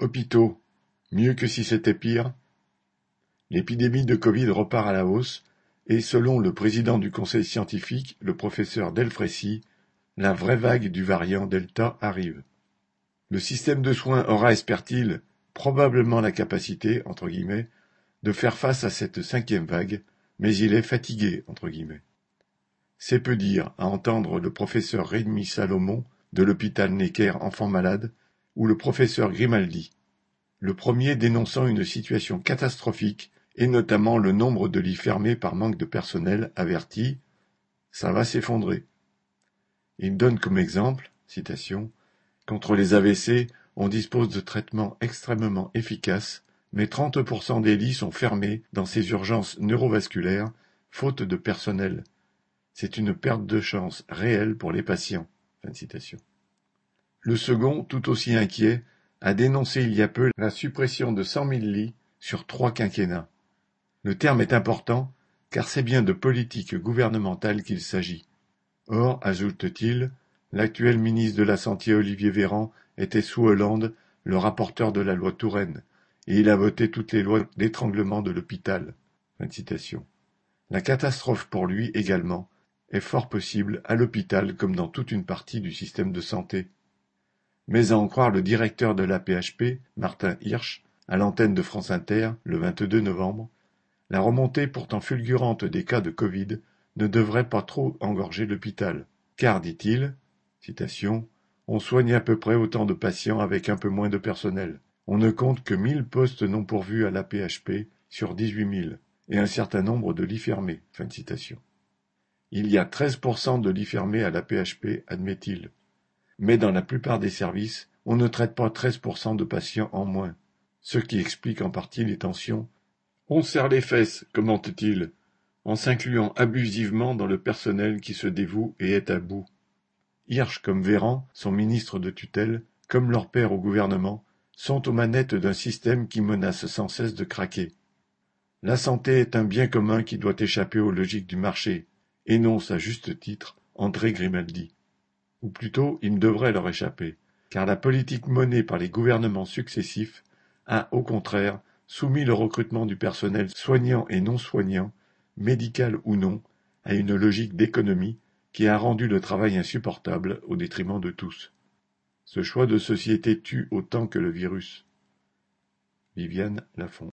Hôpitaux, mieux que si c'était pire? L'épidémie de Covid repart à la hausse et, selon le président du conseil scientifique, le professeur Delfrécy, la vraie vague du variant Delta arrive. Le système de soins aura, espère-t-il, probablement la capacité, entre guillemets, de faire face à cette cinquième vague, mais il est fatigué, entre guillemets. C'est peu dire à entendre le professeur Rémi Salomon de l'hôpital Necker Enfants Malades ou le professeur Grimaldi, le premier dénonçant une situation catastrophique et notamment le nombre de lits fermés par manque de personnel averti « ça va s'effondrer ». Il donne comme exemple, citation, Contre les AVC, on dispose de traitements extrêmement efficaces, mais 30% des lits sont fermés dans ces urgences neurovasculaires, faute de personnel. C'est une perte de chance réelle pour les patients. Fin citation. Le second, tout aussi inquiet, a dénoncé il y a peu la suppression de cent mille lits sur trois quinquennats. Le terme est important, car c'est bien de politique gouvernementale qu'il s'agit. Or, ajoute-t-il, l'actuel ministre de la Santé Olivier Véran était sous Hollande le rapporteur de la loi Touraine, et il a voté toutes les lois d'étranglement de l'hôpital. La catastrophe pour lui également est fort possible à l'hôpital comme dans toute une partie du système de santé. Mais à en croire le directeur de l'AP-HP, Martin Hirsch, à l'antenne de France Inter, le 22 novembre, la remontée pourtant fulgurante des cas de Covid ne devrait pas trop engorger l'hôpital, car, dit-il, on soigne à peu près autant de patients avec un peu moins de personnel. On ne compte que mille postes non pourvus à l'AP-HP sur dix-huit mille, et un certain nombre de lits fermés. Il y a 13% de lits fermés à l'AP-HP, admet-il, mais dans la plupart des services, on ne traite pas 13% de patients en moins, ce qui explique en partie les tensions. On serre les fesses, commente-t-il, en s'incluant abusivement dans le personnel qui se dévoue et est à bout. Hirsch comme Véran, son ministre de tutelle, comme leur père au gouvernement, sont aux manettes d'un système qui menace sans cesse de craquer. La santé est un bien commun qui doit échapper aux logiques du marché, énonce à juste titre André Grimaldi. Ou plutôt il devrait leur échapper, car la politique menée par les gouvernements successifs a, au contraire, soumis le recrutement du personnel soignant et non soignant, médical ou non, à une logique d'économie qui a rendu le travail insupportable au détriment de tous. Ce choix de société tue autant que le virus. Viviane Lafont